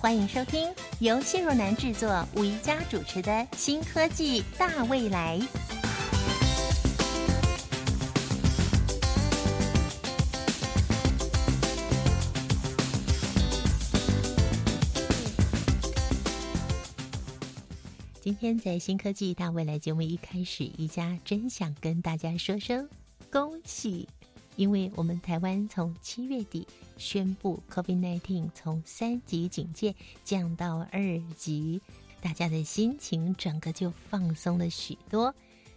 欢迎收听由谢若楠制作、吴宜佳主持的《新科技大未来》。今天在新科技大未来节目一开始，宜家真想跟大家说声恭喜，因为我们台湾从七月底宣布 COVID-19 从三级警戒降到二级，大家的心情整个就放松了许多。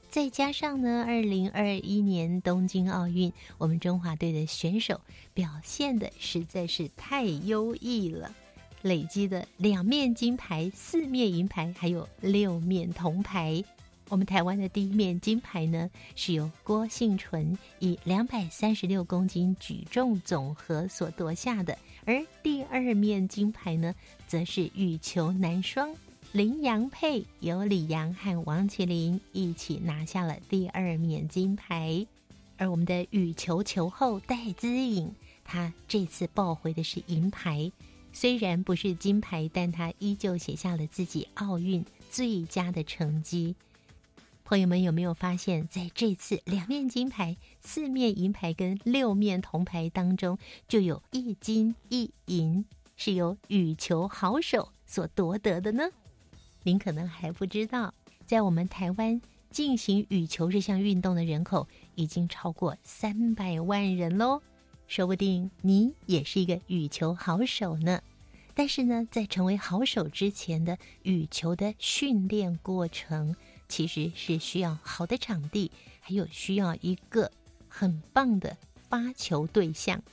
再加上呢，二零二一年东京奥运，我们中华队的选手表现的实在是太优异了。累积的两面金牌、四面银牌，还有六面铜牌。我们台湾的第一面金牌呢，是由郭幸纯以两百三十六公斤举重总和所夺下的，而第二面金牌呢，则是羽球男双林洋配，由李阳和王麒麟一起拿下了第二面金牌。而我们的羽球球后戴资颖，她这次抱回的是银牌。虽然不是金牌，但他依旧写下了自己奥运最佳的成绩。朋友们有没有发现，在这次两面金牌、四面银牌跟六面铜牌当中，就有一金一银是由羽球好手所夺得的呢？您可能还不知道，在我们台湾进行羽球这项运动的人口已经超过三百万人喽。说不定你也是一个羽球好手呢，但是呢，在成为好手之前的羽球的训练过程，其实是需要好的场地，还有需要一个很棒的发球对象，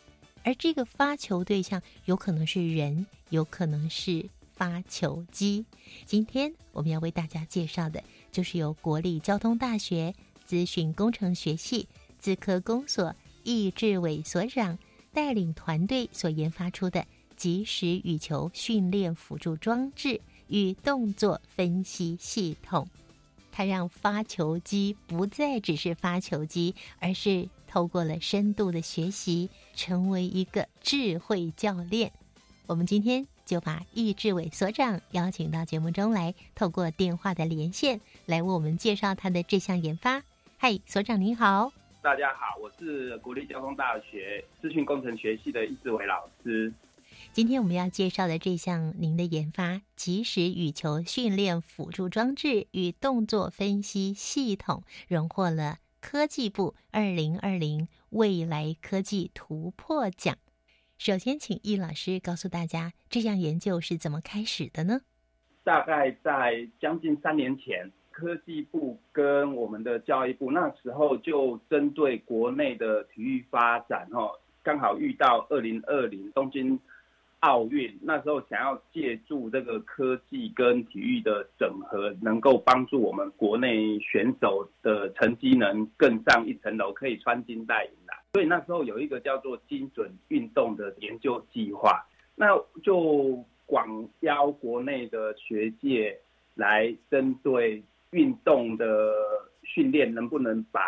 而这个发球对象有可能是人，有可能是发球机。今天我们要为大家介绍的，就是由国立交通大学资讯工程学系资科工所。易志伟所长带领团队所研发出的即时羽球训练辅助装置与动作分析系统，它让发球机不再只是发球机，而是透过了深度的学习，成为一个智慧教练。我们今天就把易志伟所长邀请到节目中来，透过电话的连线来为我们介绍他的这项研发。嗨，所长您好。大家好，我是国立交通大学资讯工程学系的易志伟老师。今天我们要介绍的这项您的研发即时羽球训练辅助装置与动作分析系统，荣获了科技部二零二零未来科技突破奖。首先，请易老师告诉大家，这项研究是怎么开始的呢？大概在将近三年前。科技部跟我们的教育部那时候就针对国内的体育发展，哈，刚好遇到二零二零东京奥运，那时候想要借助这个科技跟体育的整合，能够帮助我们国内选手的成绩能更上一层楼，可以穿金戴银的。所以那时候有一个叫做精准运动的研究计划，那就广邀国内的学界来针对。运动的训练能不能把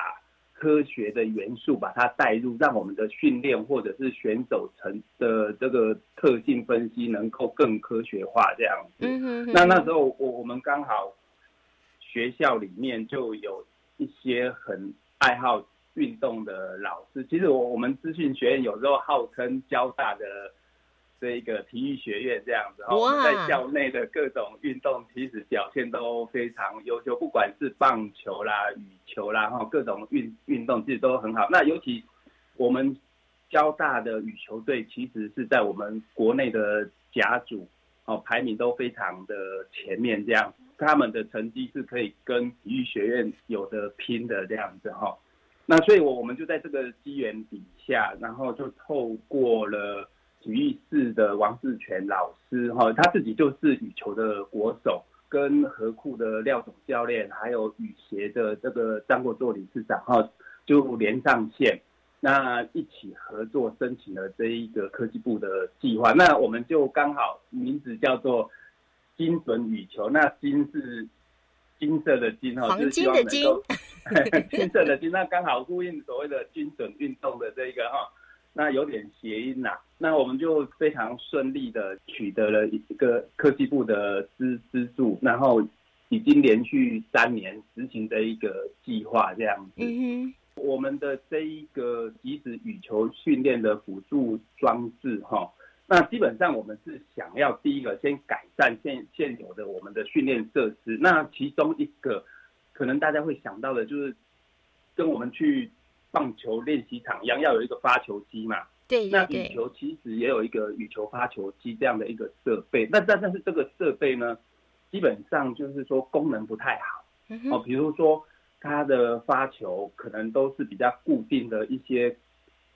科学的元素把它带入，让我们的训练或者是选手层的这个特性分析能够更科学化这样子。那那时候我我们刚好学校里面就有一些很爱好运动的老师，其实我我们资讯学院有时候号称交大的。这一个体育学院这样子哈，在校内的各种运动其实表现都非常优秀，不管是棒球啦、羽球啦哈，各种运运动其实都很好。那尤其我们交大的羽球队，其实是在我们国内的甲组哦，排名都非常的前面，这样他们的成绩是可以跟体育学院有的拼的这样子哈。那所以，我我们就在这个机缘底下，然后就透过了。体育室的王志全老师哈，他自己就是羽球的国手，跟河库的廖总教练，还有羽协的这个张国作理事长哈，就连上线，那一起合作申请了这一个科技部的计划。那我们就刚好名字叫做精准羽球，那金是金色的金哈，黄金的金，金色的金，那刚好呼应所谓的精准运动的这一个哈。那有点谐音呐，那我们就非常顺利的取得了一个科技部的资资助，然后已经连续三年执行的一个计划这样子。嗯我们的这一个即时羽球训练的辅助装置哈，那基本上我们是想要第一个先改善现现有的我们的训练设施，那其中一个可能大家会想到的就是跟我们去。棒球练习场一样，要有一个发球机嘛？对那羽球其实也有一个羽球发球机这样的一个设备。那但但是这个设备呢，基本上就是说功能不太好。哦，比如说它的发球可能都是比较固定的一些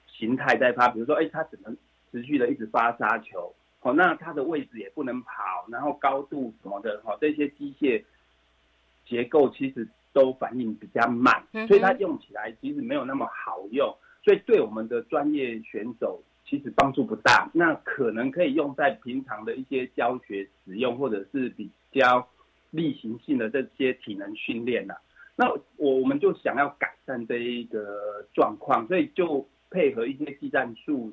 形态在发，比如说哎，它只能持续的一直发杀球。哦，那它的位置也不能跑，然后高度什么的，哈，这些机械结构其实。都反应比较慢，所以它用起来其实没有那么好用，所以对我们的专业选手其实帮助不大。那可能可以用在平常的一些教学使用，或者是比较例行性的这些体能训练呐。那我我们就想要改善这一个状况，所以就配合一些技战术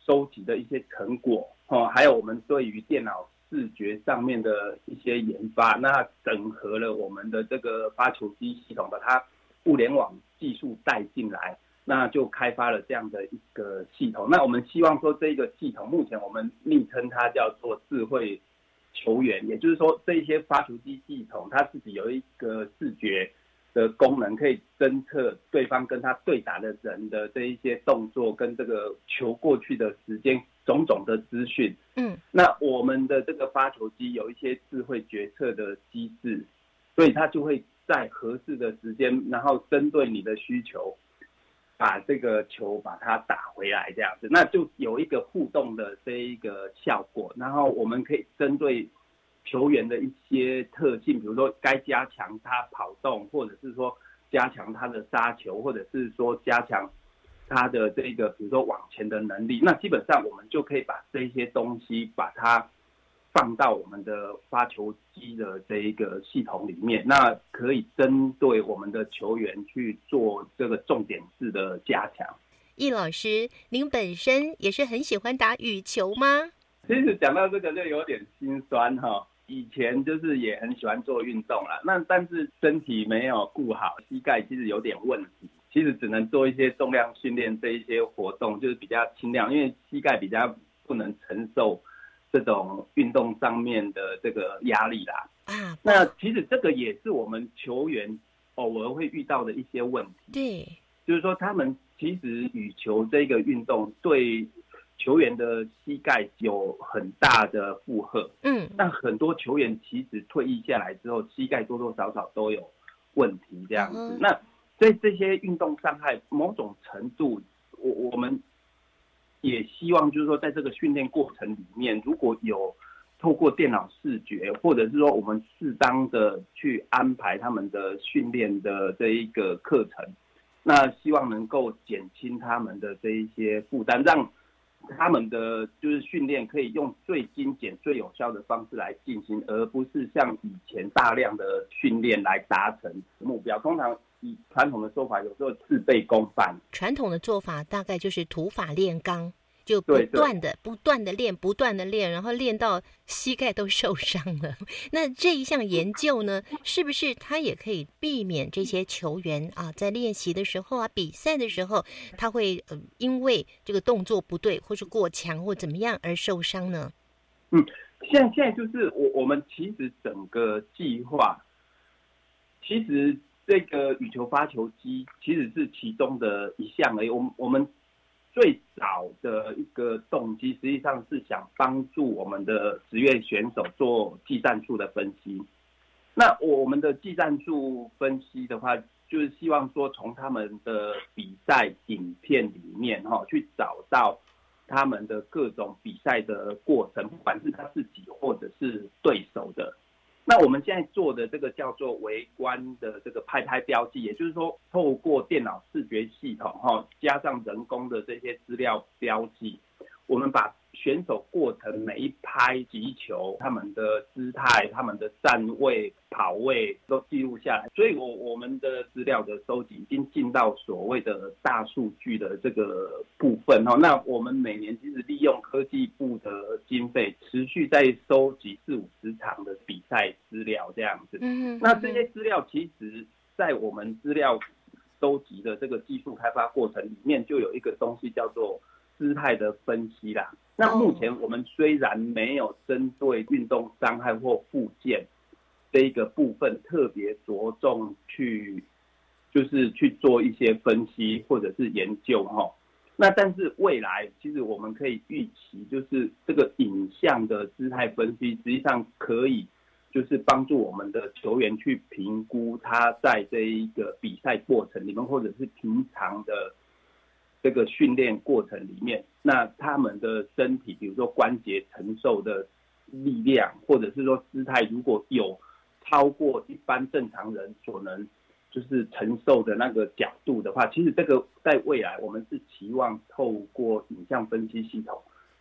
收集的一些成果哦，还有我们对于电脑。视觉上面的一些研发，那整合了我们的这个发球机系统，把它物联网技术带进来，那就开发了这样的一个系统。那我们希望说，这个系统目前我们昵称它叫做智慧球员，也就是说，这些发球机系统它自己有一个视觉的功能，可以侦测对方跟他对打的人的这一些动作跟这个球过去的时间。种种的资讯，嗯，那我们的这个发球机有一些智慧决策的机制，所以它就会在合适的时间，然后针对你的需求，把这个球把它打回来，这样子，那就有一个互动的这一个效果。然后我们可以针对球员的一些特性，比如说该加强他跑动，或者是说加强他的杀球，或者是说加强。他的这个，比如说往前的能力，那基本上我们就可以把这些东西把它放到我们的发球机的这一个系统里面，那可以针对我们的球员去做这个重点式的加强。易老师，您本身也是很喜欢打羽球吗？其实讲到这个就有点心酸哈，以前就是也很喜欢做运动啦，那但是身体没有顾好，膝盖其实有点问题。其实只能做一些重量训练这一些活动，就是比较轻量，因为膝盖比较不能承受这种运动上面的这个压力啦。啊，那其实这个也是我们球员偶尔会遇到的一些问题。对，就是说他们其实羽球这个运动对球员的膝盖有很大的负荷。嗯，那很多球员其实退役下来之后，膝盖多多少少都有问题这样子。那所以这些运动伤害，某种程度，我我们也希望，就是说，在这个训练过程里面，如果有透过电脑视觉，或者是说我们适当的去安排他们的训练的这一个课程，那希望能够减轻他们的这一些负担，让他们的就是训练可以用最精简、最有效的方式来进行，而不是像以前大量的训练来达成目标。通常。以传统的做法，有时候事倍功半。传统的做法大概就是土法炼钢，就不断的、不断的练、不断的练，然后练到膝盖都受伤了。那这一项研究呢，是不是它也可以避免这些球员啊，在练习的时候啊、比赛的时候，他会呃因为这个动作不对，或是过强或怎么样而受伤呢？嗯，现在现在就是我我们其实整个计划，其实。这个羽球发球机其实是其中的一项而已。我们我们最早的一个动机，实际上是想帮助我们的职业选手做技战术的分析。那我们的技战术分析的话，就是希望说从他们的比赛影片里面哈，去找到他们的各种比赛的过程，不管是他自己或者是对手的。那我们现在做的这个叫做微观的这个拍拍标记，也就是说，透过电脑视觉系统哈，加上人工的这些资料标记，我们把选手过程每一拍击球，他们的姿态、他们的站位、跑位都记录下来。所以，我我们的资料的收集已经进到所谓的大数据的这个部分哈。那我们每年其实利用科技部的经费，持续在收集四五十场的比赛资料这样子。嗯。那这些资料其实，在我们资料收集的这个技术开发过程里面，就有一个东西叫做姿态的分析啦。那目前我们虽然没有针对运动伤害或附件这一个部分特别着重去，就是去做一些分析或者是研究哈。那但是未来其实我们可以预期，就是这个影像的姿态分析，实际上可以就是帮助我们的球员去评估他在这一个比赛过程里面，或者是平常的。这个训练过程里面，那他们的身体，比如说关节承受的力量，或者是说姿态，如果有超过一般正常人所能就是承受的那个角度的话，其实这个在未来我们是期望透过影像分析系统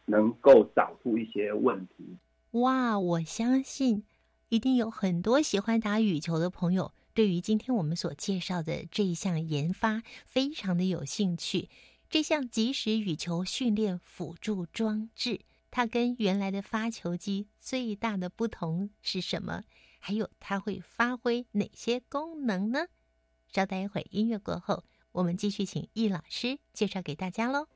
能够找出一些问题。哇，我相信一定有很多喜欢打羽球的朋友，对于今天我们所介绍的这一项研发非常的有兴趣。这项即时羽球训练辅助装置，它跟原来的发球机最大的不同是什么？还有它会发挥哪些功能呢？稍待一会儿音乐过后，我们继续请易老师介绍给大家喽。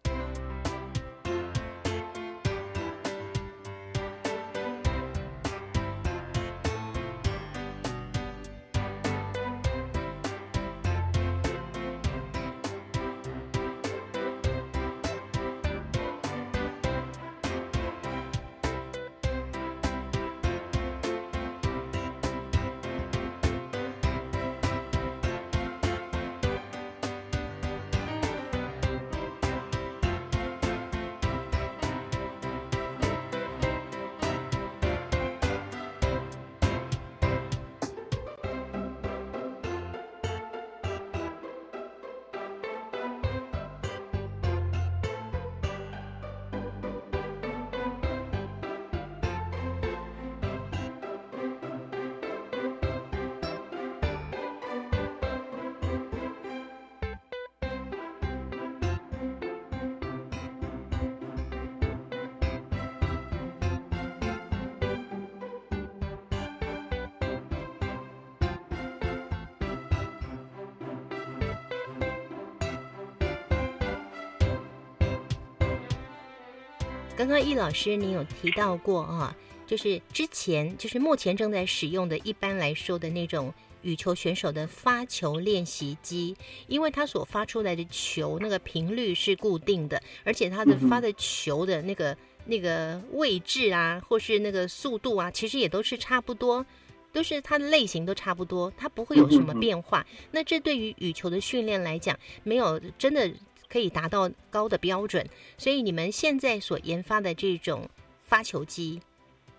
刚刚易老师，您有提到过啊，就是之前，就是目前正在使用的，一般来说的那种羽球选手的发球练习机，因为它所发出来的球那个频率是固定的，而且它的发的球的那个那个位置啊，或是那个速度啊，其实也都是差不多，都是它的类型都差不多，它不会有什么变化。那这对于羽球的训练来讲，没有真的。可以达到高的标准，所以你们现在所研发的这种发球机，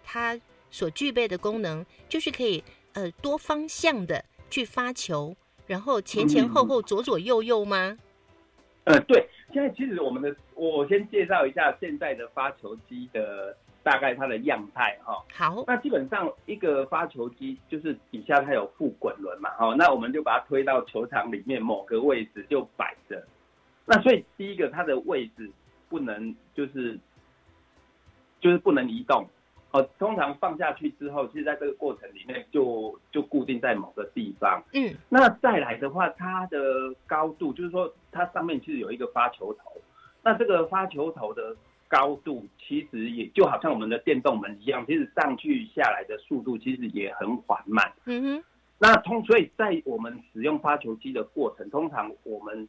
它所具备的功能就是可以呃多方向的去发球，然后前前后后、左左右右吗？呃，对，现在其实我们的我先介绍一下现在的发球机的大概它的样态哈。好，那基本上一个发球机就是底下它有副滚轮嘛，哈，那我们就把它推到球场里面某个位置就摆着。那所以第一个，它的位置不能就是就是不能移动，哦，通常放下去之后，其实在这个过程里面就就固定在某个地方。嗯，那再来的话，它的高度就是说，它上面其实有一个发球头，那这个发球头的高度其实也就好像我们的电动门一样，其实上去下来的速度其实也很缓慢。嗯哼，那通所以在我们使用发球机的过程，通常我们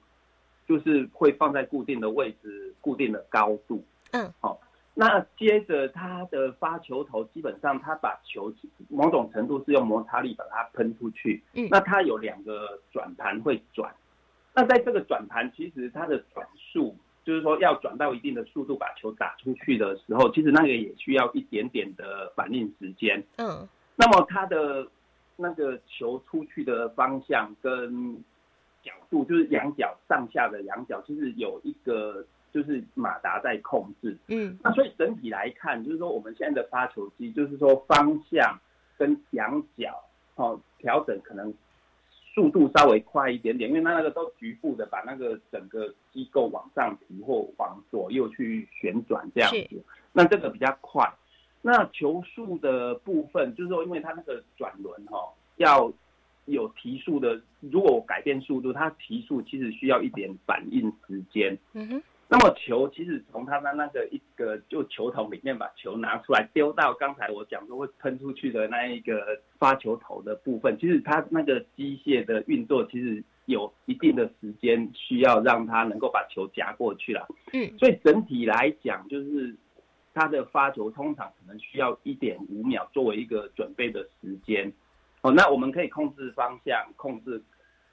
就是会放在固定的位置、固定的高度。嗯，好。那接着它的发球头，基本上它把球某种程度是用摩擦力把它喷出去。嗯，那它有两个转盘会转。那在这个转盘，其实它的转速，就是说要转到一定的速度把球打出去的时候，其实那个也需要一点点的反应时间。嗯，那么它的那个球出去的方向跟角度，就是仰角上下的仰角，就是有一个就是马达在控制。嗯那所以整体来看，就是说我们现在的发球机，就是说方向跟仰角哦调整可能速度稍微快一点点，因为它那个都局部的把那个整个机构往上提或往左右去旋转这样子，那这个比较快。那球速的部分，就是说因为它那个转轮哈、要有提速的，如果我改变速度，它提速其实需要一点反应时间。嗯哼，那么球其实从它的那个一个就球桶里面把球拿出来丢到刚才我讲说会喷出去的那一个发球头的部分，其实它那个机械的运作其实有一定的时间需要让它能够把球夹过去了。嗯所以整体来讲，就是它的发球通常可能需要一点五秒作为一个准备的时间。哦，那我们可以控制方向，控制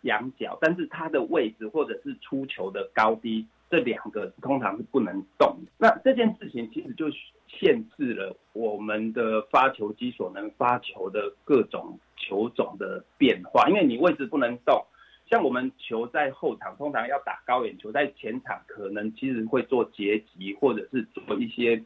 仰角，但是它的位置或者是出球的高低，这两个通常是不能动的。那这件事情其实就限制了我们的发球机所能发球的各种球种的变化，因为你位置不能动。像我们球在后场，通常要打高远球，在前场可能其实会做截击，或者是做一些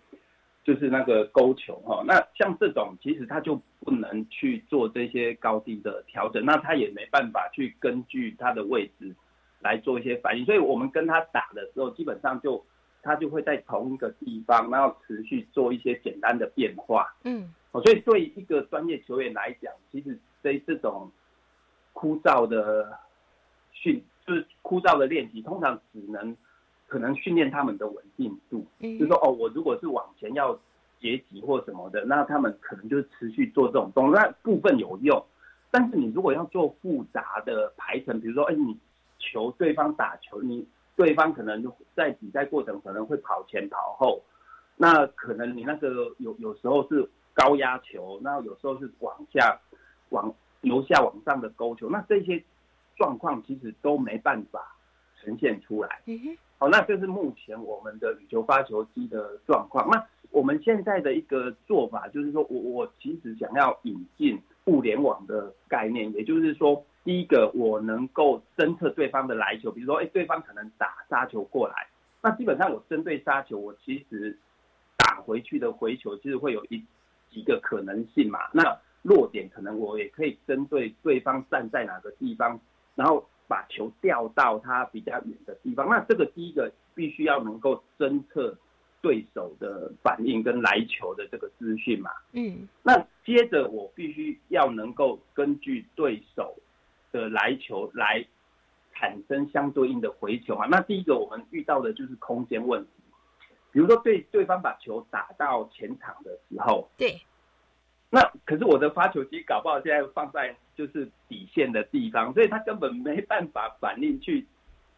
就是那个勾球哈。那像这种其实它就不能去做这些高低的调整，那它也没办法去根据它的位置来做一些反应。所以我们跟他打的时候，基本上就他就会在同一个地方，然后持续做一些简单的变化。嗯哦，所以对一个专业球员来讲，其实这这种枯燥的训，就是枯燥的练习，通常只能可能训练他们的稳定度。嗯，就是说，哦，我如果是往前要截击或什么的，那他们可能就是持续做这种动作，那部分有用。但是你如果要做复杂的排程，比如说，哎，你球对方打球，你对方可能在比赛过程可能会跑前跑后，那可能你那个有有时候是高压球，那有时候是往下往由下往上的勾球，那这些状况其实都没办法呈现出来。好，那这是目前我们的羽球发球机的状况。那我们现在的一个做法就是说，我我其实想要引进物联网的概念，也就是说，第一个我能够侦测对方的来球，比如说，哎，对方可能打杀球过来，那基本上我针对杀球，我其实打回去的回球其实会有一几个可能性嘛。那弱点可能我也可以针对对方站在哪个地方，然后把球调到他比较远的地方。那这个第一个必须要能够侦测对手的反应跟来球的这个资讯嘛。嗯那接着我必须要能够根据对手的来球来产生相对应的回球啊。那第一个我们遇到的就是空间问题，比如说对对方把球打到前场的时候，对，那可是我的发球机搞不好现在放在就是底线的地方，所以他根本没办法反应去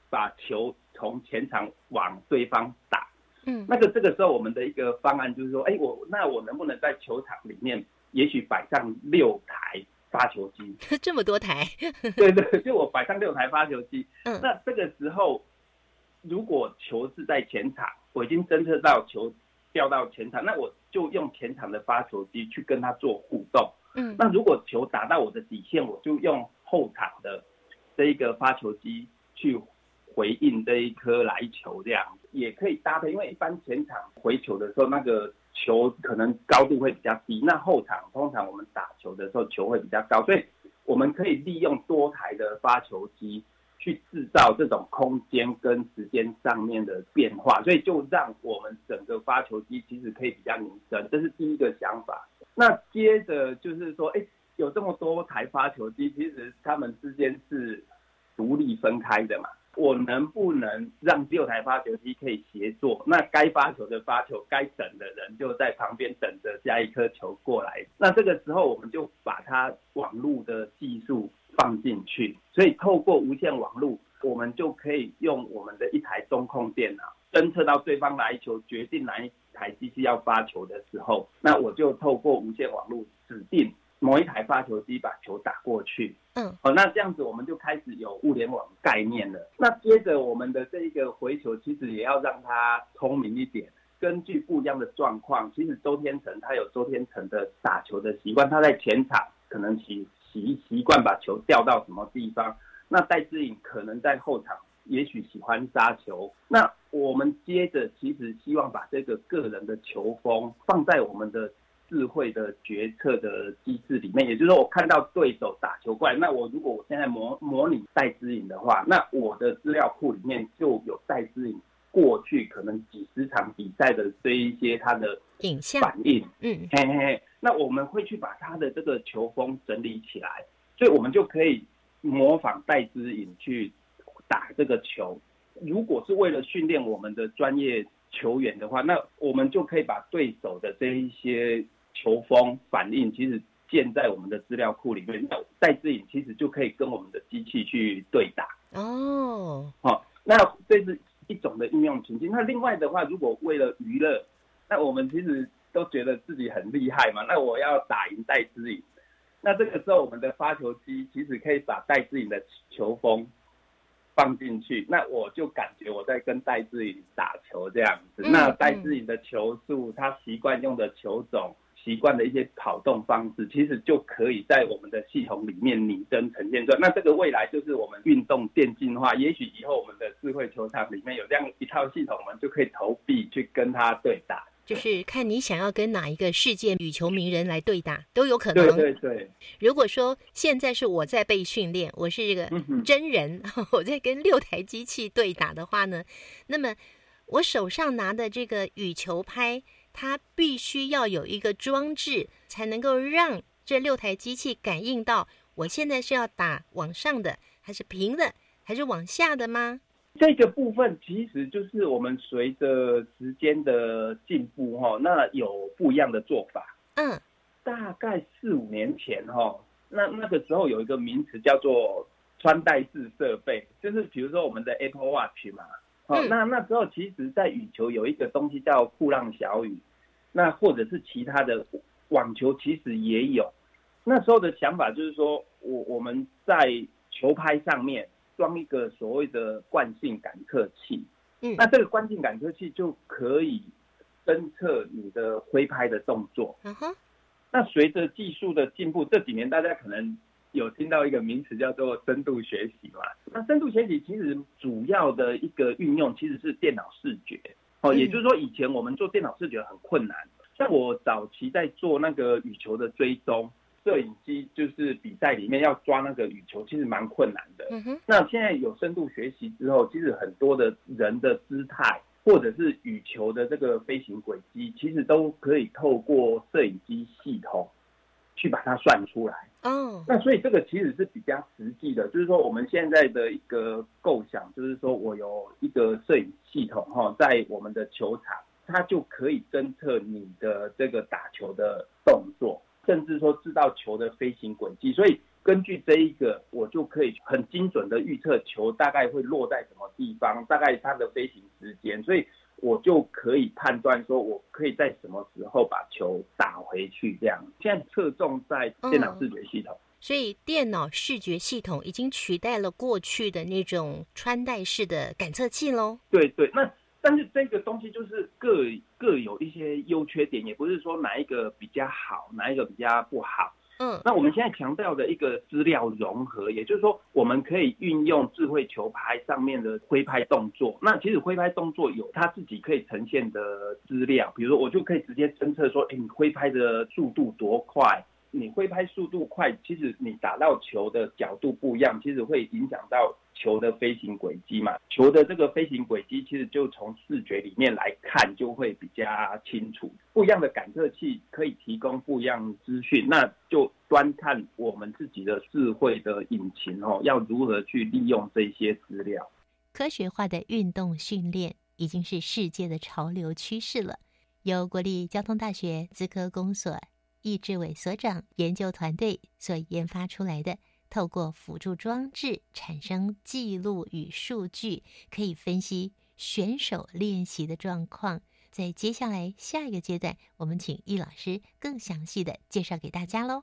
把球从前场往对方打。嗯那个这个时候我们的一个方案就是说，哎，我那我能不能在球场里面也许摆上六台发球机？这么多台，对对，就我摆上六台发球机。嗯那这个时候，如果球是在前场，我已经侦测到球掉到前场，那我就用前场的发球机去跟他做互动。嗯那如果球打到我的底线，我就用后场的这一个发球机去回应这一颗来球，这样也可以搭配。因为一般前场回球的时候，那个球可能高度会比较低，那后场通常我们打球的时候球会比较高，所以我们可以利用多台的发球机去制造这种空间跟时间上面的变化，所以就让我们整个发球机其实可以比较拟真，这是第一个想法。那接着就是说，哎，有这么多台发球机，其实它们之间是独立分开的嘛。我能不能让六台发球机可以协作？那该发球的发球，该等的人就在旁边等着下一颗球过来。那这个时候，我们就把它网络的技术放进去，所以透过无线网络，我们就可以用我们的一台中控电脑侦测到对方来球，决定哪一台机器要发球的时候，那我就透过无线网络指定某一台发球机把球打过去。嗯，哦，那这样子我们就开始有物联网概念了。那接着我们的这一个回球，其实也要让它聪明一点，根据不一样的状况，其实周天成他有周天成的打球的习惯，他在前场可能习习习惯把球掉到什么地方，那戴志颖可能在后场也许喜欢杀球，那我们接着其实希望把这个个人的球风放在我们的。智慧的决策的机制里面，也就是说，我看到对手打球过来，那我如果我现在模模拟戴志颖的话，那我的资料库里面就有戴志颖过去可能几十场比赛的这一些他的影像反应，嗯，嘿嘿嘿，那我们会去把他的这个球风整理起来，所以我们就可以模仿戴资颖去打这个球。如果是为了训练我们的专业球员的话，那我们就可以把对手的这一些。球风反应其实建在我们的资料库里面，戴志颖其实就可以跟我们的机器去对打哦。好，那这是一种的应用情境。那另外的话，如果为了娱乐，那我们其实都觉得自己很厉害嘛。那我要打赢戴志颖，那这个时候我们的发球机其实可以把戴志颖的球风放进去，那我就感觉我在跟戴志颖打球这样子。那戴志颖的球速，他习惯用的球种。习惯的一些跑动方式，其实就可以在我们的系统里面拟真呈现出来。那这个未来就是我们运动电竞化，也许以后我们的智慧球场里面有这样一套系统，我们就可以投币去跟他对打。就是看你想要跟哪一个世界羽球名人来对打，都有可能。对对对。如果说现在是我在被训练，我是这个真人，我在跟六台机器对打的话呢，那么我手上拿的这个羽球拍。它必须要有一个装置，才能够让这六台机器感应到我现在是要打往上的，还是平的，还是往下的吗？这个部分其实就是我们随着时间的进步，哈，那有不一样的做法。嗯，大概四五年前，哈，那那个时候有一个名词叫做穿戴式设备，就是比如说我们的 Apple Watch 嘛。哦，那那时候其实，在羽球有一个东西叫酷浪小雨，那或者是其他的网球，其实也有。那时候的想法就是说，我我们在球拍上面装一个所谓的惯性感测器，嗯，那这个惯性感测器就可以侦测你的挥拍的动作。嗯哼，那随着技术的进步，这几年大家可能。有听到一个名词叫做深度学习嘛？那深度学习其实主要的一个运用其实是电脑视觉哦，也就是说以前我们做电脑视觉很困难。像我早期在做那个羽球的追踪，摄影机就是比赛里面要抓那个羽球，其实蛮困难的。嗯。那现在有深度学习之后，其实很多的人的姿态或者是羽球的这个飞行轨迹，其实都可以透过摄影机系统去把它算出来。哦，那所以这个其实是比较实际的，就是说我们现在的一个构想，就是说我有一个摄影系统哈，在我们的球场，它就可以侦测你的这个打球的动作，甚至说知道球的飞行轨迹，所以根据这一个，我就可以很精准的预测球大概会落在什么地方，大概它的飞行时间，所以。我就可以判断说，我可以在什么时候把球打回去。这样，现在侧重在电脑视觉系统，所以电脑视觉系统已经取代了过去的那种穿戴式的感测器喽。对对，那但是这个东西就是各各有一些优缺点，也不是说哪一个比较好，哪一个比较不好。嗯，那我们现在强调的一个资料融合，也就是说，我们可以运用智慧球拍上面的挥拍动作。那其实挥拍动作有它自己可以呈现的资料，比如说我就可以直接侦测说，哎，你挥拍的速度多快？你挥拍速度快，其实你打到球的角度不一样，其实会影响到球的飞行轨迹嘛。球的这个飞行轨迹，其实就从视觉里面来看，就会比较清楚。不一样的感测器可以提供不一样资讯，那就端看我们自己的智慧的引擎哦，要如何去利用这些资料。科学化的运动训练已经是世界的潮流趋势了。由国立交通大学资科工所。易志伟所长研究团队所研发出来的，透过辅助装置产生记录与数据，可以分析选手练习的状况。在接下来下一个阶段，我们请易老师更详细的介绍给大家喽。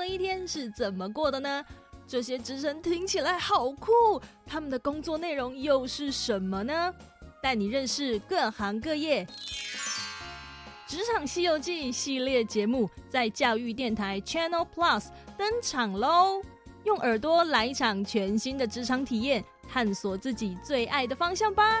的一天是怎么过的呢？这些职称听起来好酷，他们的工作内容又是什么呢？带你认识各行各业。职场西游记系列节目在教育电台 Channel Plus 登场喽！用耳朵来一场全新的职场体验，探索自己最爱的方向吧。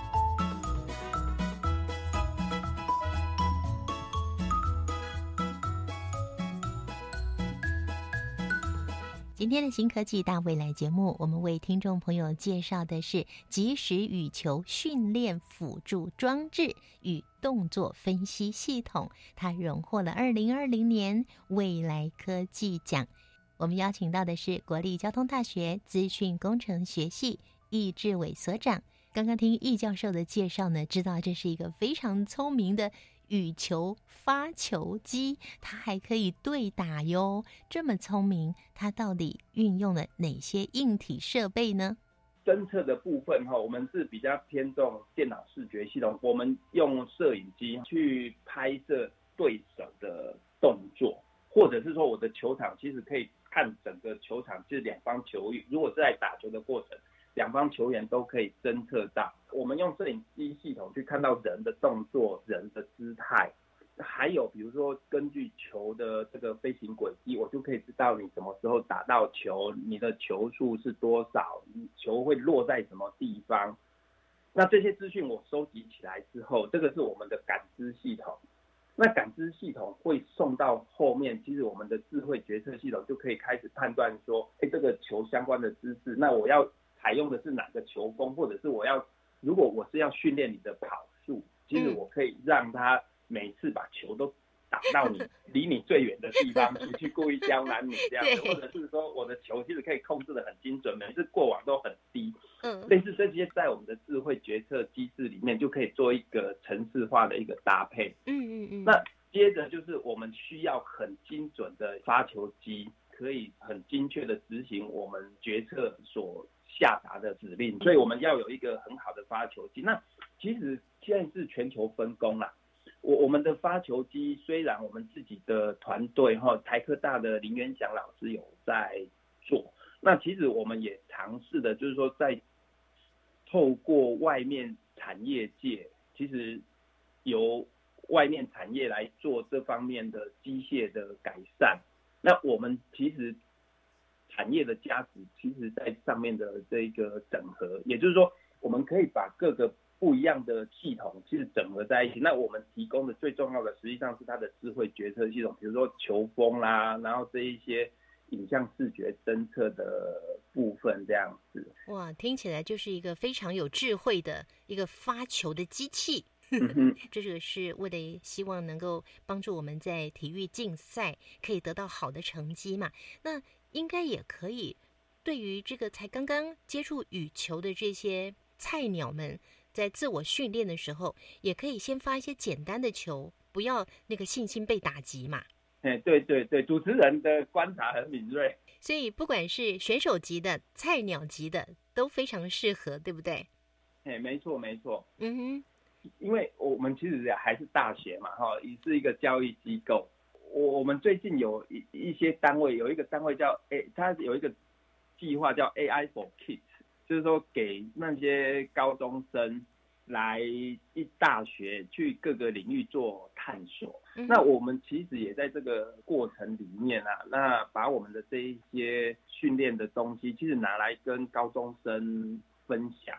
今天的新科技大未来节目，我们为听众朋友介绍的是即时羽球训练辅助装置与动作分析系统，它荣获了二零二零年未来科技奖。我们邀请到的是国立交通大学资讯工程学系易志伟所长。刚刚听易教授的介绍呢，知道这是一个非常聪明的。羽球发球机，它还可以对打哟！这么聪明，它到底运用了哪些硬体设备呢？侦测的部分哈，我们是比较偏重电脑视觉系统，我们用摄影机去拍摄对手的动作，或者是说我的球场其实可以看整个球场，就是两方球员如果是在打球的过程。两方球员都可以侦测到，我们用摄影机系统去看到人的动作、人的姿态，还有比如说根据球的这个飞行轨迹，我就可以知道你什么时候打到球，你的球速是多少，球会落在什么地方。那这些资讯我收集起来之后，这个是我们的感知系统。那感知系统会送到后面，其实我们的智慧决策系统就可以开始判断说，哎，这个球相关的姿势，那我要。采用的是哪个球风，或者是我要，如果我是要训练你的跑速，其实我可以让他每次把球都打到你 离你最远的地方，不去故意刁难你这样子，或者是说我的球其实可以控制的很精准，每次过网都很低。嗯，类似这些在我们的智慧决策机制里面就可以做一个城市化的一个搭配。嗯嗯嗯。那接着就是我们需要很精准的发球机，可以很精确的执行我们决策所。下达的指令，所以我们要有一个很好的发球机。那其实现在是全球分工啦。我我们的发球机虽然我们自己的团队哈，台科大的林元祥老师有在做，那其实我们也尝试的，就是说在透过外面产业界，其实由外面产业来做这方面的机械的改善。那我们其实。产业的价值，其实在上面的这个整合，也就是说，我们可以把各个不一样的系统其实整合在一起。那我们提供的最重要的，实际上是它的智慧决策系统，比如说球风啦，然后这一些影像视觉侦测的部分，这样子。哇，听起来就是一个非常有智慧的一个发球的机器。这个是为了希望能够帮助我们在体育竞赛可以得到好的成绩嘛。那应该也可以，对于这个才刚刚接触羽球的这些菜鸟们，在自我训练的时候，也可以先发一些简单的球，不要那个信心被打击嘛。哎，对对对，主持人的观察很敏锐，所以不管是选手级的、菜鸟级的，都非常适合，对不对？哎，没错没错，嗯哼。因为我们其实还是大学嘛，哈，也是一个教育机构。我我们最近有一一些单位，有一个单位叫 A，它有一个计划叫 AI for Kids，就是说给那些高中生来一大学去各个领域做探索。那我们其实也在这个过程里面啊，那把我们的这一些训练的东西，其实拿来跟高中生分享。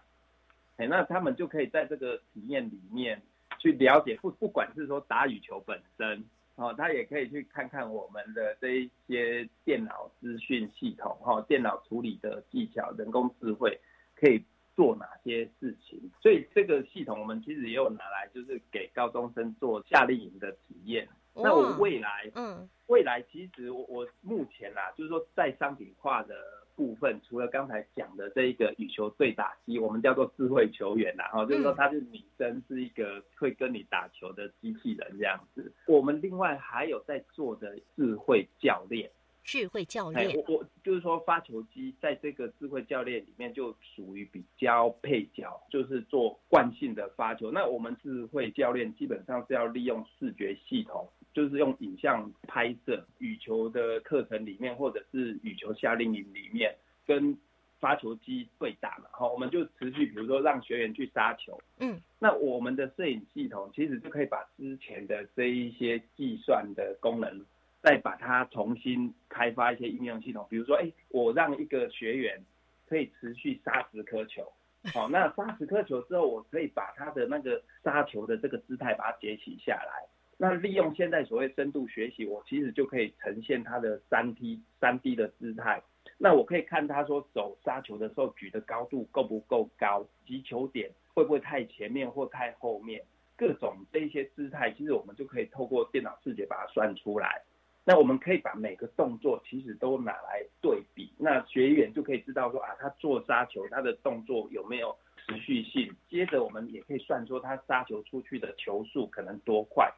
哎，那他们就可以在这个体验里面去了解，不不管是说打羽球本身，哦，他也可以去看看我们的这一些电脑资讯系统，哈，电脑处理的技巧，人工智慧可以做哪些事情。所以这个系统我们其实也有拿来，就是给高中生做夏令营的体验。那我未来，嗯，未来其实我我目前啦，就是说在商品化的。部分除了刚才讲的这一个羽球对打机，我们叫做智慧球员啦，哈，就是说它是女生是一个会跟你打球的机器人这样子。我们另外还有在做的智慧教练，智慧教练，我我就是说发球机在这个智慧教练里面就属于比较配角，就是做惯性的发球。那我们智慧教练基本上是要利用视觉系统。就是用影像拍摄羽球的课程里面，或者是羽球夏令营里面，跟发球机对打嘛，好，我们就持续，比如说让学员去杀球，嗯，那我们的摄影系统其实就可以把之前的这一些计算的功能，再把它重新开发一些应用系统，比如说，哎，我让一个学员可以持续杀十颗球，好，那杀十颗球之后，我可以把他的那个杀球的这个姿态把它截取下来。那利用现在所谓深度学习，我其实就可以呈现他的三 D 三 D 的姿态。那我可以看他说走杀球的时候举的高度够不够高，击球点会不会太前面或太后面，各种这些姿态，其实我们就可以透过电脑视觉把它算出来。那我们可以把每个动作其实都拿来对比，那学员就可以知道说啊，他做杀球他的动作有没有持续性。接着我们也可以算说他杀球出去的球速可能多快。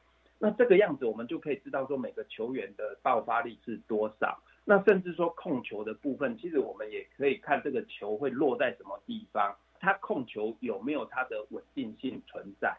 那这个样子，我们就可以知道说每个球员的爆发力是多少。那甚至说控球的部分，其实我们也可以看这个球会落在什么地方，它控球有没有它的稳定性存在。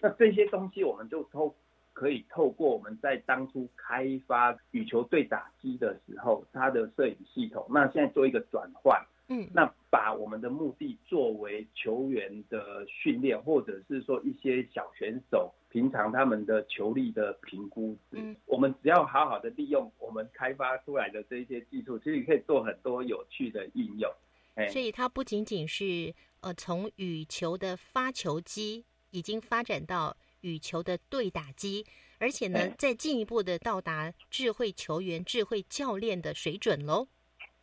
那这些东西，我们就透可以透过我们在当初开发羽球对打机的时候，它的摄影系统，那现在做一个转换。嗯，那把我们的目的作为球员的训练，或者是说一些小选手平常他们的球力的评估，嗯，我们只要好好的利用我们开发出来的这些技术，其实可以做很多有趣的应用。哎，所以它不仅仅是呃从羽球的发球机已经发展到羽球的对打机，而且呢，再进一步的到达智慧球员、智慧教练的水准喽。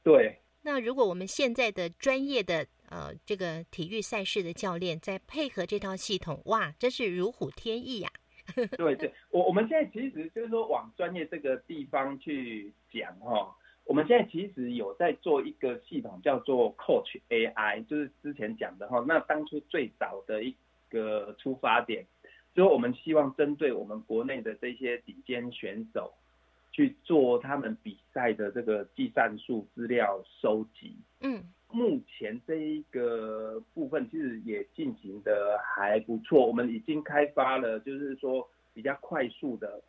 对。那如果我们现在的专业的呃这个体育赛事的教练再配合这套系统，哇，真是如虎添翼呀！对对，我我们现在其实就是说往专业这个地方去讲哈，我们现在其实有在做一个系统叫做 Coach AI，就是之前讲的哈。那当初最早的一个出发点，就是我们希望针对我们国内的这些顶尖选手。去做他们比赛的这个计算数资料收集。嗯，目前这一个部分其实也进行的还不错。我们已经开发了，就是说比较快速的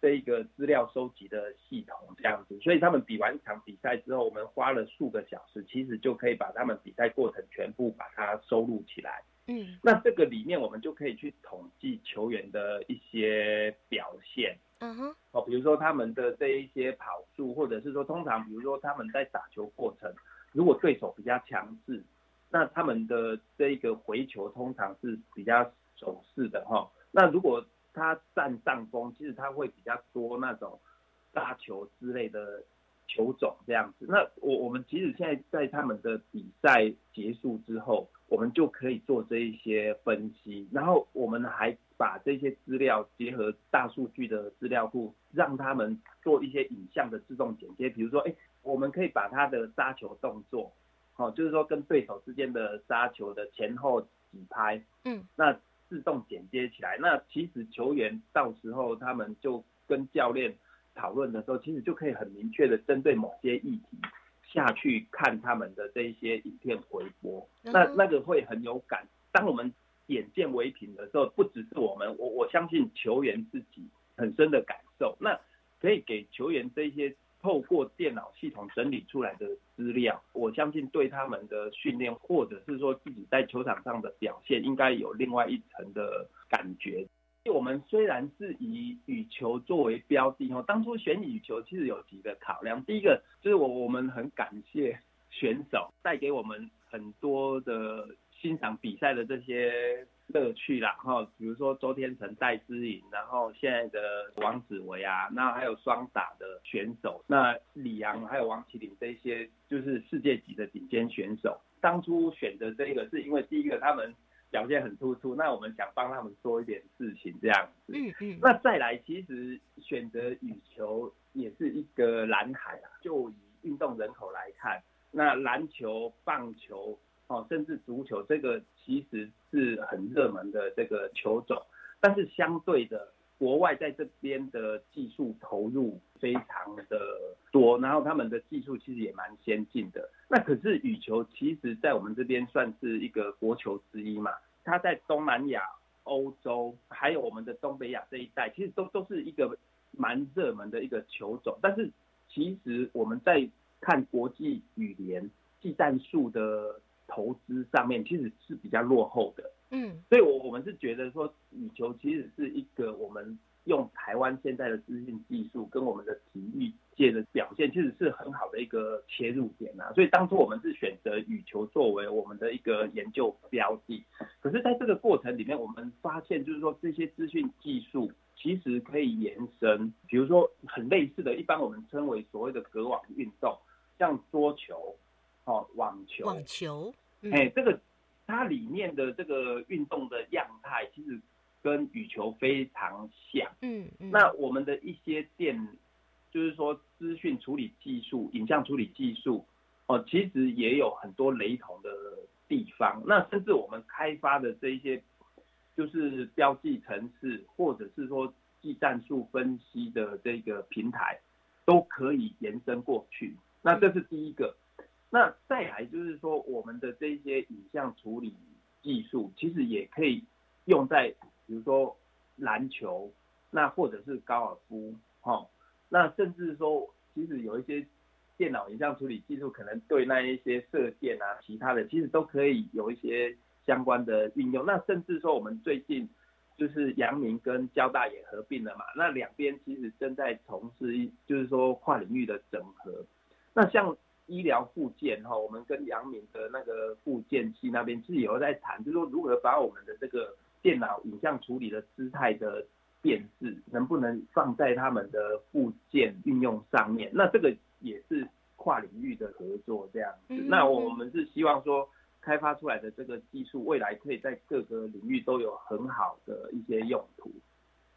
这一个资料收集的系统这样子。所以他们比完一场比赛之后，我们花了数个小时，其实就可以把他们比赛过程全部把它收录起来。嗯，那这个里面我们就可以去统计球员的一些表现。嗯哼，哦，比如说他们的这一些跑速，或者是说通常，比如说他们在打球过程，如果对手比较强势，那他们的这个回球通常是比较守势的哈。那如果他占上风，其实他会比较多那种大球之类的球种这样子。那我我们其实现在在他们的比赛结束之后，我们就可以做这一些分析，然后我们还把这些资料结合大数据的资料库，让他们做一些影像的自动剪接。比如说，哎，我们可以把他的杀球动作，哦，就是说跟对手之间的杀球的前后几拍，嗯，那自动剪接起来。那其实球员到时候他们就跟教练讨论的时候，其实就可以很明确的针对某些议题。下去看他们的这一些影片回播，那那个会很有感。当我们眼见为凭的时候，不只是我们，我我相信球员自己很深的感受。那可以给球员这些透过电脑系统整理出来的资料，我相信对他们的训练，或者是说自己在球场上的表现，应该有另外一层的感觉。我们虽然是以羽球作为标的哦，当初选羽球其实有几个考量。第一个就是我我们很感谢选手带给我们很多的欣赏比赛的这些乐趣啦哈，比如说周天成、戴资颖，然后现在的王子维啊，那还有双打的选手，那李阳还有王麒麟这些就是世界级的顶尖选手。当初选择这个是因为第一个他们。表现很突出，那我们想帮他们做一点事情，这样子。嗯嗯。那再来，其实选择羽球也是一个蓝海啊。就以运动人口来看，那篮球、棒球哦，甚至足球，这个其实是很热门的这个球种。但是相对的，国外在这边的技术投入非常的多，然后他们的技术其实也蛮先进的。那可是羽球，其实在我们这边算是一个国球之一嘛。它在东南亚、欧洲，还有我们的东北亚这一带，其实都都是一个蛮热门的一个球种。但是其实我们在看国际羽联技战术的投资上面，其实是比较落后的。嗯，所以，我我们是觉得说，羽球其实是一个我们用台湾现在的资讯技术跟我们的体育。界的表现其实是很好的一个切入点啊，所以当初我们是选择羽球作为我们的一个研究标的。可是，在这个过程里面，我们发现就是说这些资讯技术其实可以延伸，比如说很类似的，一般我们称为所谓的隔网运动，像桌球、哦网球、网球，哎，这个它里面的这个运动的样态其实跟羽球非常像。嗯嗯，那我们的一些电。就是说，资讯处理技术、影像处理技术，哦，其实也有很多雷同的地方。那甚至我们开发的这一些，就是标记城市，或者是说技战术分析的这个平台，都可以延伸过去。那这是第一个。那再来就是说，我们的这些影像处理技术，其实也可以用在，比如说篮球，那或者是高尔夫，哈。那甚至说，其实有一些电脑影像处理技术，可能对那一些射箭啊，其他的，其实都可以有一些相关的应用。那甚至说，我们最近就是阳明跟交大也合并了嘛，那两边其实正在从事，就是说跨领域的整合。那像医疗附件哈，我们跟阳明的那个附件系那边其实有在谈，就是说如何把我们的这个电脑影像处理的姿态的。电视能不能放在他们的附件运用上面？那这个也是跨领域的合作这样子。那我们是希望说，开发出来的这个技术，未来可以在各个领域都有很好的一些用途。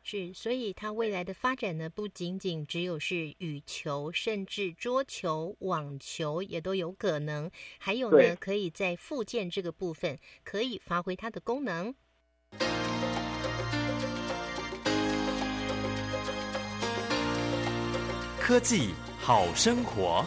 是，所以它未来的发展呢，不仅仅只有是羽球，甚至桌球、网球也都有可能。还有呢，可以在附件这个部分可以发挥它的功能。科技好生活。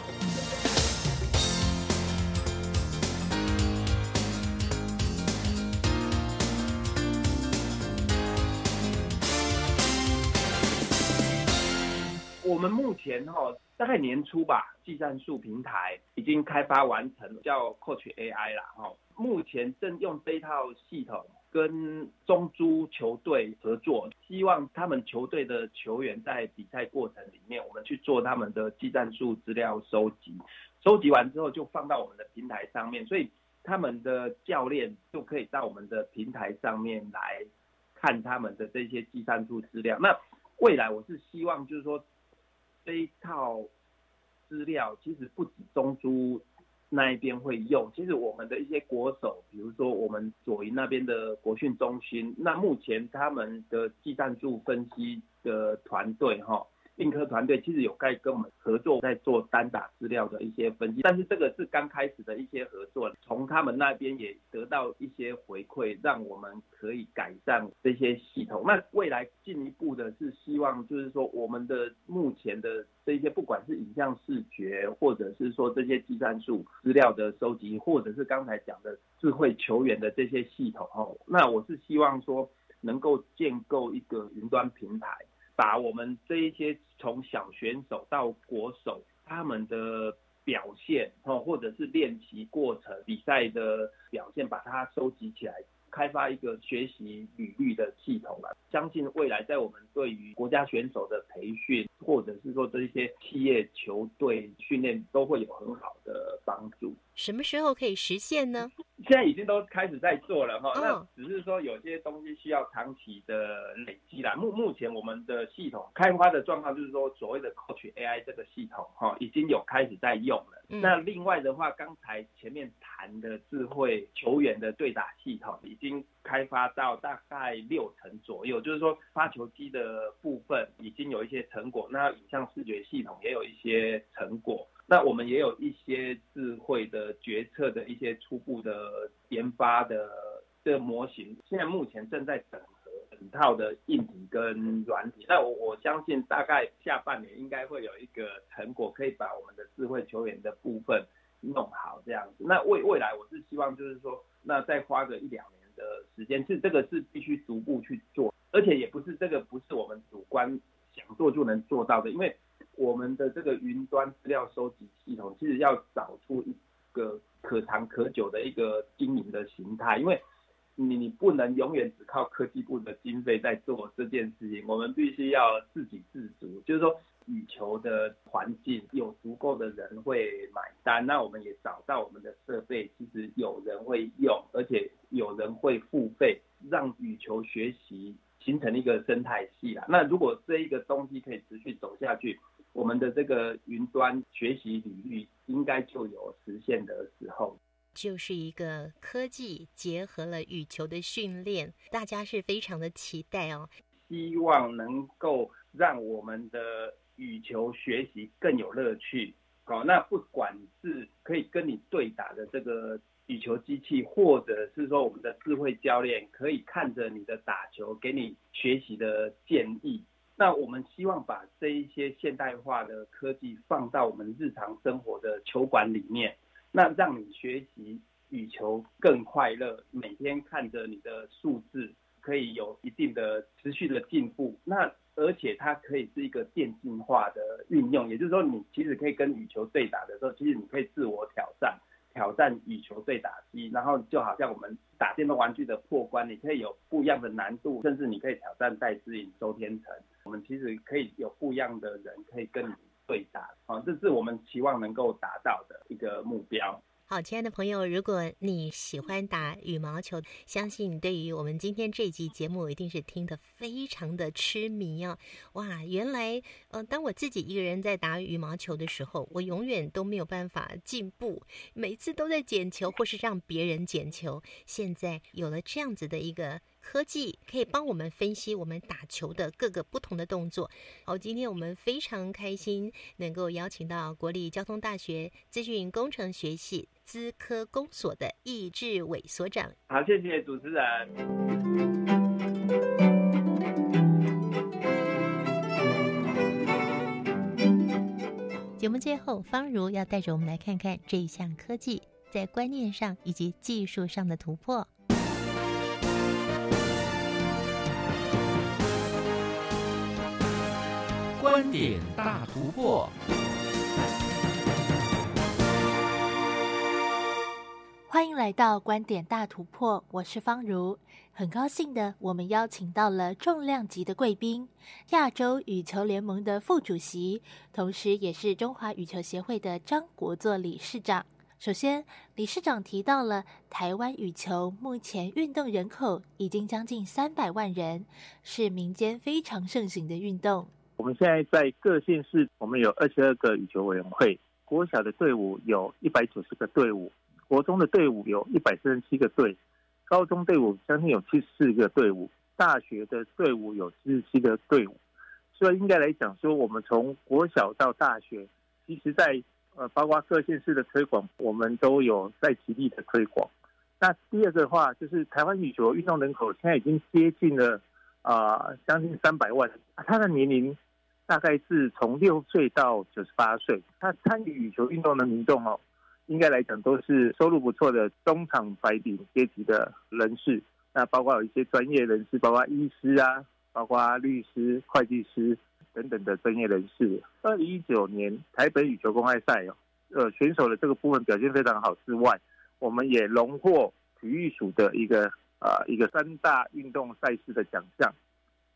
我们目前哈，大概年初吧，计算术平台已经开发完成，叫 Coach AI 了哈。目前正用这套系统。跟中珠球队合作，希望他们球队的球员在比赛过程里面，我们去做他们的技战术资料收集，收集完之后就放到我们的平台上面，所以他们的教练就可以到我们的平台上面来看他们的这些技战术资料。那未来我是希望就是说，这一套资料其实不止中珠。那一边会用。其实我们的一些国手，比如说我们左营那边的国训中心，那目前他们的技战术分析的团队哈。病科团队其实有在跟我们合作，在做单打资料的一些分析，但是这个是刚开始的一些合作，从他们那边也得到一些回馈，让我们可以改善这些系统。那未来进一步的是希望，就是说我们的目前的这些，不管是影像视觉，或者是说这些计算术资料的收集，或者是刚才讲的智慧球员的这些系统，哦，那我是希望说能够建构一个云端平台。把我们这一些从小选手到国手他们的表现哦，或者是练习过程、比赛的表现，把它收集起来，开发一个学习履历的系统了。相信未来在我们对于国家选手的培训，或者是说这一些企业球队训练，都会有很好的帮助。什么时候可以实现呢？现在已经都开始在做了哈，那只是说有些东西需要长期的累积啦。目目前我们的系统开发的状况就是说，所谓的 Coach AI 这个系统哈，已经有开始在用了。那另外的话，刚才前面谈的智慧球员的对打系统，已经开发到大概六成左右，就是说发球机的部分已经有一些成果，那影像视觉系统也有一些成果。那我们也有一些智慧的决策的一些初步的研发的这个模型，现在目前正在整合整套的硬体跟软体。那我我相信大概下半年应该会有一个成果，可以把我们的智慧球员的部分弄好这样子。那未未来我是希望就是说，那再花个一两年的时间，是这个是必须逐步去做，而且也不是这个不是我们主观想做就能做到的，因为。我们的这个云端资料收集系统，其实要找出一个可长可久的一个经营的形态，因为你你不能永远只靠科技部的经费在做这件事情，我们必须要自给自足，就是说羽球的环境有足够的人会买单，那我们也找到我们的设备，其实有人会用，而且有人会付费，让羽球学习形成一个生态系啦。那如果这一个东西可以持续走下去，我们的这个云端学习履历应该就有实现的时候，就是一个科技结合了羽球的训练，大家是非常的期待哦。希望能够让我们的羽球学习更有乐趣。好，那不管是可以跟你对打的这个羽球机器，或者是说我们的智慧教练可以看着你的打球，给你学习的建议。那我们希望把这一些现代化的科技放到我们日常生活的球馆里面，那让你学习羽球更快乐，每天看着你的数字可以有一定的持续的进步。那而且它可以是一个电竞化的运用，也就是说，你其实可以跟羽球对打的时候，其实你可以自我挑战。挑战与球队打击，然后就好像我们打电动玩具的破关，你可以有不一样的难度，甚至你可以挑战戴志颖、周天成。我们其实可以有不一样的人可以跟你对打，啊，这是我们期望能够达到的一个目标。好，亲爱的朋友，如果你喜欢打羽毛球，相信你对于我们今天这集节目一定是听得非常的痴迷哦。哇，原来，呃，当我自己一个人在打羽毛球的时候，我永远都没有办法进步，每次都在捡球或是让别人捡球。现在有了这样子的一个。科技可以帮我们分析我们打球的各个不同的动作。好，今天我们非常开心能够邀请到国立交通大学资讯工程学系资科工所的易志伟所长。好，谢谢主持人。节目最后，方如要带着我们来看看这一项科技在观念上以及技术上的突破。观点大突破，欢迎来到观点大突破，我是方如，很高兴的，我们邀请到了重量级的贵宾，亚洲羽球联盟的副主席，同时也是中华羽球协会的张国作理事长。首先，理事长提到了台湾羽球目前运动人口已经将近三百万人，是民间非常盛行的运动。我们现在在各县市，我们有二十二个羽球委员会，国小的队伍有一百九十个队伍，国中的队伍有一百四十七个队，高中队伍将近有七十四个队伍，大学的队伍有七十七个队伍。所以应该来讲说，我们从国小到大学，其实在呃，包括各县市的推广，我们都有在极力的推广。那第二个的话，就是台湾羽球运动人口现在已经接近了啊，将近三百万。他的年龄大概是从六岁到九十八岁。他参与羽球运动的民众哦，应该来讲都是收入不错的中产白领阶级的人士。那包括有一些专业人士，包括医师啊，包括律师、会计师。等等的专业人士，二零一九年台北羽球公开赛哦，呃，选手的这个部分表现非常好之外，我们也荣获体育署的一个呃一个三大运动赛事的奖项。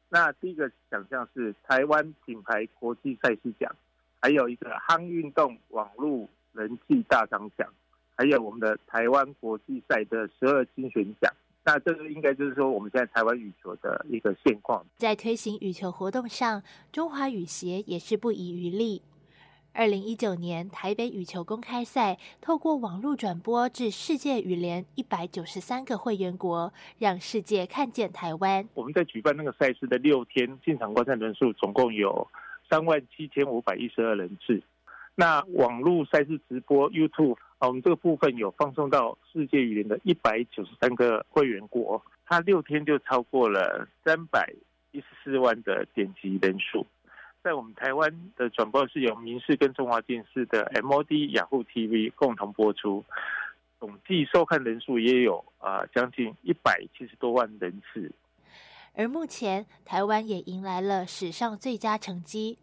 那第一个奖项是台湾品牌国际赛事奖，还有一个夯运动网络人气大奖奖，还有我们的台湾国际赛的十二金选奖。那这个应该就是说，我们现在台湾羽球的一个现况。在推行羽球活动上，中华羽协也是不遗余力。二零一九年台北羽球公开赛，透过网络转播至世界羽联一百九十三个会员国，让世界看见台湾。我们在举办那个赛事的六天，进场观赛人数总共有三万七千五百一十二人次。那网络赛事直播 YouTube。啊，我们这个部分有放送到世界羽联的一百九十三个会员国，它六天就超过了三百一十四万的点击人数。在我们台湾的转播是由民视跟中华电视的 MOD 雅虎 TV 共同播出，总计收看人数也有啊将近一百七十多万人次。而目前台湾也迎来了史上最佳成绩，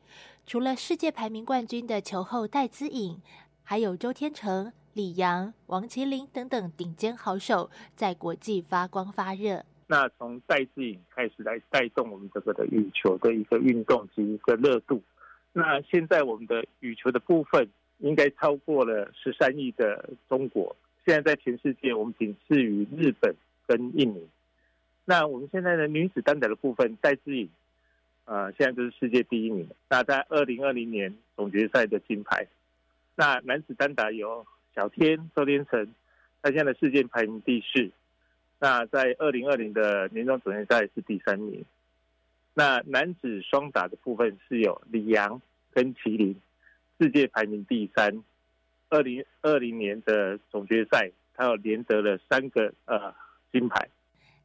除了世界排名冠军的球后戴资颖，还有周天成。李阳、王麒麟等等顶尖好手在国际发光发热。那从戴志颖开始来带动我们整个的羽球的一个运动及一个热度。那现在我们的羽球的部分应该超过了十三亿的中国。现在在全世界，我们仅次于日本跟印尼。那我们现在的女子单打的部分，戴志颖，呃，现在就是世界第一名。那在二零二零年总决赛的金牌。那男子单打有。小天周天成，他现在世界排名第四。那在二零二零的年终总决赛是第三名。那男子双打的部分是有李阳跟麒麟，世界排名第三。二零二零年的总决赛，他有连得了三个呃金牌。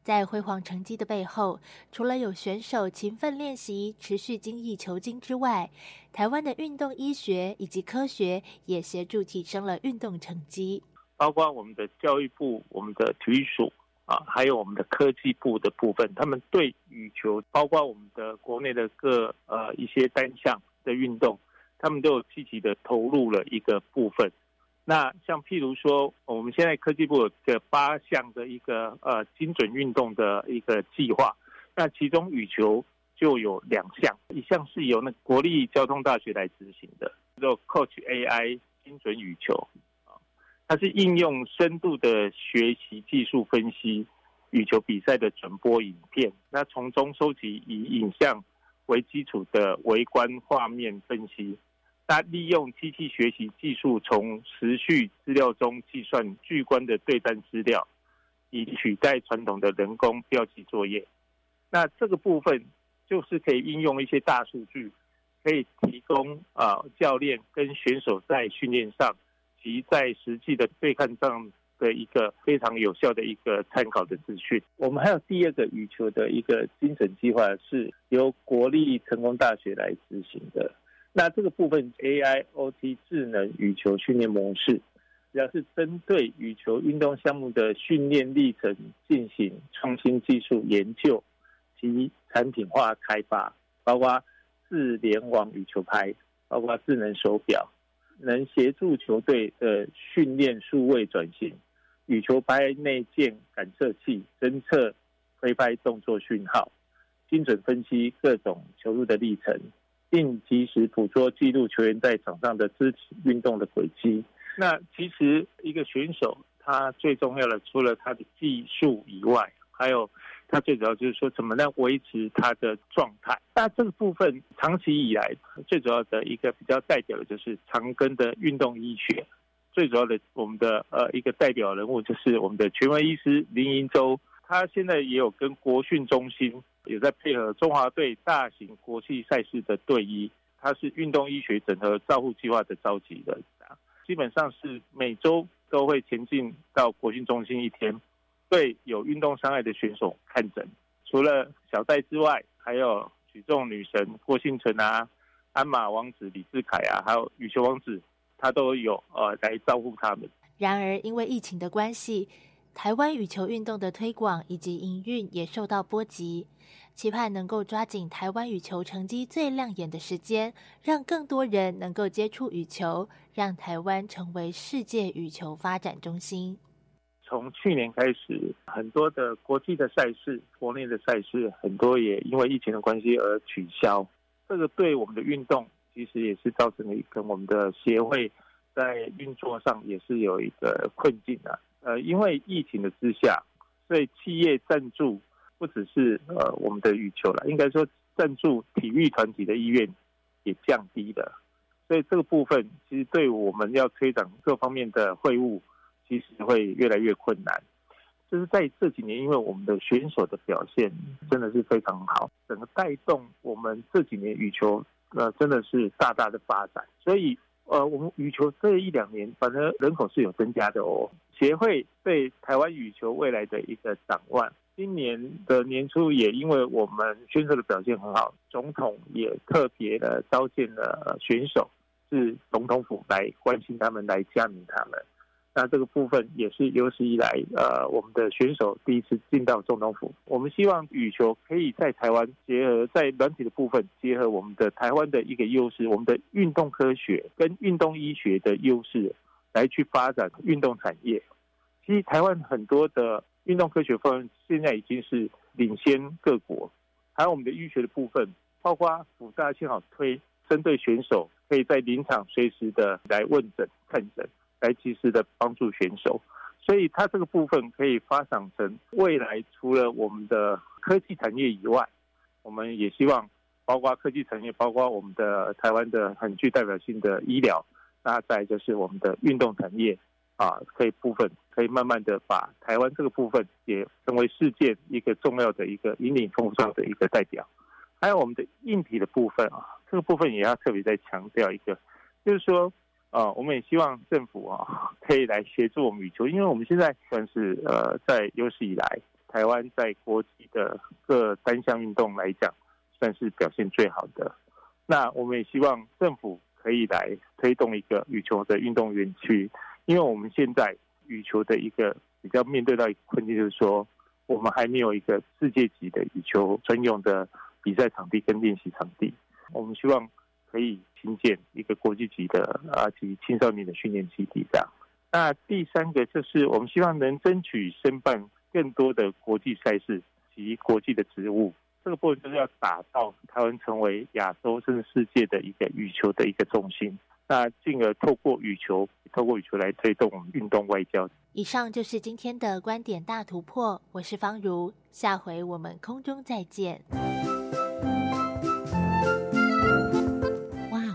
在辉煌成绩的背后，除了有选手勤奋练习、持续精益求精之外，台湾的运动医学以及科学也协助提升了运动成绩。包括我们的教育部、我们的体育署啊，还有我们的科技部的部分，他们对羽球，包括我们的国内的各呃一些单项的运动，他们都有积极的投入了一个部分。那像譬如说，我们现在科技部有个八项的一个呃精准运动的一个计划，那其中羽球就有两项，一项是由那国立交通大学来执行的，叫 Coach AI 精准羽球，它是应用深度的学习技术分析羽球比赛的转播影片，那从中收集以影像为基础的微观画面分析。它利用机器学习技术，从时序资料中计算巨观的对战资料，以取代传统的人工标记作业。那这个部分就是可以应用一些大数据，可以提供啊教练跟选手在训练上及在实际的对抗上的一个非常有效的一个参考的资讯。我们还有第二个羽球的一个精神计划，是由国立成功大学来执行的。那这个部分 AIoT 智能羽球训练模式，主要是针对羽球运动项目的训练历程进行创新技术研究及产品化开发，包括智联网羽球拍，包括智能手表，能协助球队的训练数位转型，羽球拍内建感测器侦测挥拍动作讯号，精准分析各种球路的历程。并及时捕捉记录球员在场上的肢体运动的轨迹。那其实一个选手他最重要的，除了他的技术以外，还有它最主要就是说怎么样维持它的状态。那这个部分长期以来最主要的一个比较代表的就是长庚的运动医学。最主要的我们的呃一个代表人物就是我们的权威医师林银洲，他现在也有跟国训中心有在配合中华队大型国际赛事的队医，他是运动医学整合照护计划的召集人，基本上是每周都会前进到国训中心一天，对有运动伤害的选手看诊。除了小戴之外，还有举重女神郭幸存啊，鞍马王子李志凯啊，还有羽球王子。他都有呃来照顾他们。然而，因为疫情的关系，台湾羽球运动的推广以及营运也受到波及。期盼能够抓紧台湾羽球成绩最亮眼的时间，让更多人能够接触羽球，让台湾成为世界羽球发展中心。从去年开始，很多的国际的赛事、国内的赛事，很多也因为疫情的关系而取消。这个对我们的运动。其实也是造成了一个我们的协会在运作上也是有一个困境啊。呃，因为疫情的之下，所以企业赞助不只是呃我们的羽球了，应该说赞助体育团体的意愿也降低了。所以这个部分其实对我们要推展各方面的会务，其实会越来越困难。就是在这几年，因为我们的选手的表现真的是非常好，整个带动我们这几年羽球。呃，真的是大大的发展，所以呃，我们羽球这一两年，反正人口是有增加的哦。协会对台湾羽球未来的一个展望，今年的年初也因为我们选手的表现很好，总统也特别的召见了选手，是总统府来关心他们，来加冕他们。那这个部分也是有史以来，呃，我们的选手第一次进到总统府。我们希望羽球可以在台湾结合在软体的部分，结合我们的台湾的一个优势，我们的运动科学跟运动医学的优势，来去发展运动产业。其实台湾很多的运动科学方面现在已经是领先各国，还有我们的医学的部分，包括辅大幸好推针对选手可以在临场随时的来问诊看诊。来及时的帮助选手，所以它这个部分可以发展成未来除了我们的科技产业以外，我们也希望包括科技产业，包括我们的台湾的很具代表性的医疗，那再就是我们的运动产业啊，可以部分可以慢慢的把台湾这个部分也成为世界一个重要的一个引领风尚的一个代表。还有我们的硬体的部分啊，这个部分也要特别再强调一个，就是说。啊，我们也希望政府啊可以来协助我们羽球，因为我们现在算是呃在有史以来台湾在国际的各单项运动来讲，算是表现最好的。那我们也希望政府可以来推动一个羽球的运动园区，因为我们现在羽球的一个比较面对到一个困境，就是说我们还没有一个世界级的羽球专用的比赛场地跟练习场地。我们希望。可以新建一个国际级的啊及青少年的训练基地这样。那第三个就是我们希望能争取申办更多的国际赛事及国际的职务，这个部分就是要打造台湾成为亚洲甚至世界的一个羽球的一个中心。那进而透过羽球，透过羽球来推动运动外交。以上就是今天的观点大突破，我是方如，下回我们空中再见。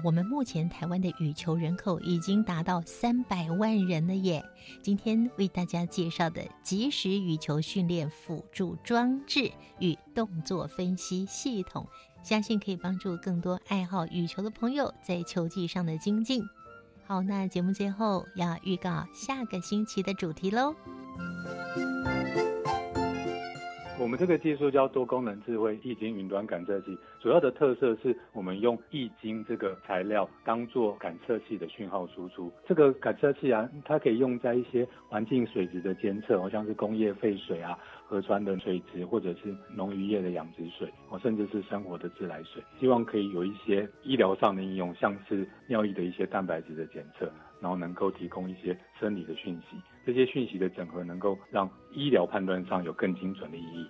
我们目前台湾的羽球人口已经达到三百万人了耶！今天为大家介绍的即时羽球训练辅助装置与动作分析系统，相信可以帮助更多爱好羽球的朋友在球技上的精进。好，那节目最后要预告下个星期的主题喽。我们这个技术叫多功能智慧易经云端感测器，主要的特色是我们用易经这个材料当做感测器的讯号输出。这个感测器啊，它可以用在一些环境水质的监测，好像是工业废水啊、河川的水质，或者是农渔业的养殖水，哦，甚至是生活的自来水。希望可以有一些医疗上的应用，像是尿液的一些蛋白质的检测，然后能够提供一些生理的讯息。这些讯息的整合，能够让医疗判断上有更精准的意义。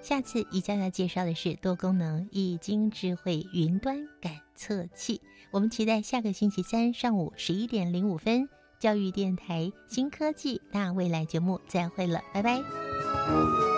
下次宜家要介绍的是多功能易经智慧云端感测器。我们期待下个星期三上午十一点零五分教育电台新科技大未来节目再会了，拜拜。